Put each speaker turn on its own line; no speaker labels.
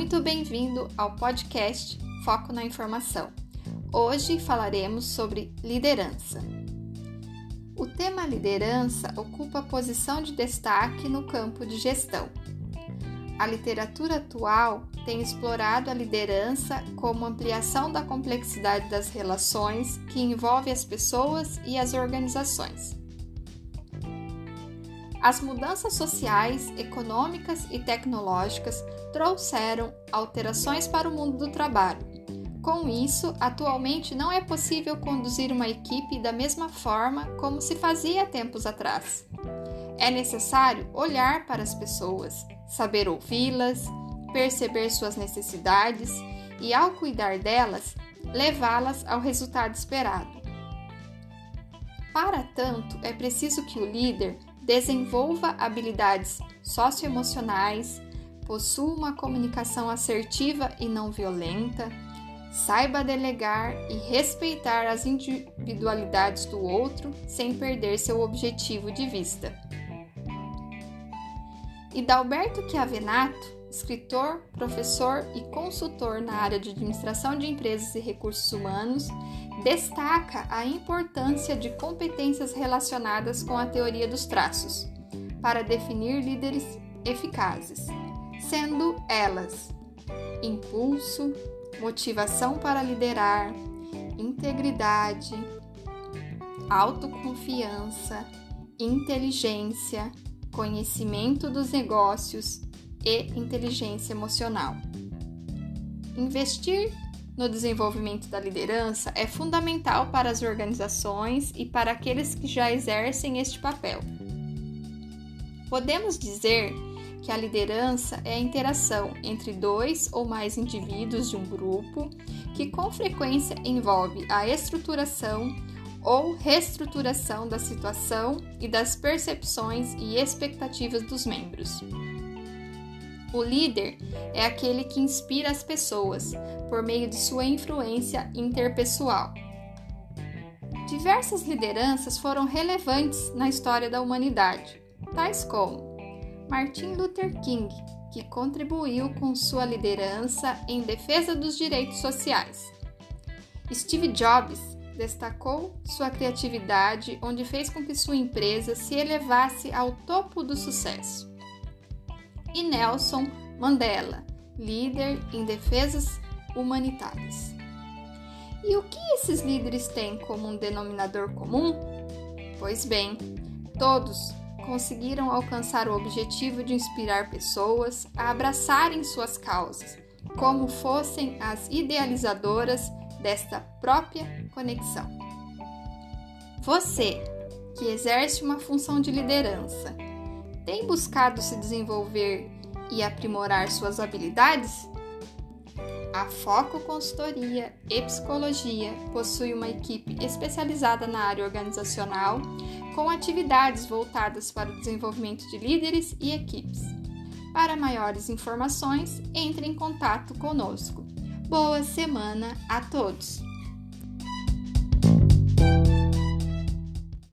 muito bem-vindo ao podcast Foco na Informação. Hoje falaremos sobre liderança. O tema liderança ocupa posição de destaque no campo de gestão. A literatura atual tem explorado a liderança como ampliação da complexidade das relações que envolve as pessoas e as organizações. As mudanças sociais, econômicas e tecnológicas trouxeram alterações para o mundo do trabalho. Com isso, atualmente não é possível conduzir uma equipe da mesma forma como se fazia tempos atrás. É necessário olhar para as pessoas, saber ouvi-las, perceber suas necessidades e, ao cuidar delas, levá-las ao resultado esperado. Para tanto, é preciso que o líder desenvolva habilidades socioemocionais, possua uma comunicação assertiva e não violenta, saiba delegar e respeitar as individualidades do outro sem perder seu objetivo de vista. E Dalberto Chiavenato, escritor, professor e consultor na área de administração de empresas e recursos humanos, destaca a importância de competências relacionadas com a teoria dos traços para definir líderes eficazes, sendo elas impulso, motivação para liderar, integridade, autoconfiança, inteligência, conhecimento dos negócios e inteligência emocional. Investir no desenvolvimento da liderança é fundamental para as organizações e para aqueles que já exercem este papel. Podemos dizer que a liderança é a interação entre dois ou mais indivíduos de um grupo que com frequência envolve a estruturação ou reestruturação da situação e das percepções e expectativas dos membros. O líder é aquele que inspira as pessoas por meio de sua influência interpessoal. Diversas lideranças foram relevantes na história da humanidade, tais como Martin Luther King, que contribuiu com sua liderança em defesa dos direitos sociais. Steve Jobs destacou sua criatividade, onde fez com que sua empresa se elevasse ao topo do sucesso e Nelson Mandela, líder em defesas humanitárias. E o que esses líderes têm como um denominador comum? Pois bem, todos conseguiram alcançar o objetivo de inspirar pessoas a abraçarem suas causas, como fossem as idealizadoras desta própria conexão. Você, que exerce uma função de liderança, tem buscado se desenvolver e aprimorar suas habilidades? A Foco Consultoria e Psicologia possui uma equipe especializada na área organizacional, com atividades voltadas para o desenvolvimento de líderes e equipes. Para maiores informações, entre em contato conosco. Boa semana a todos!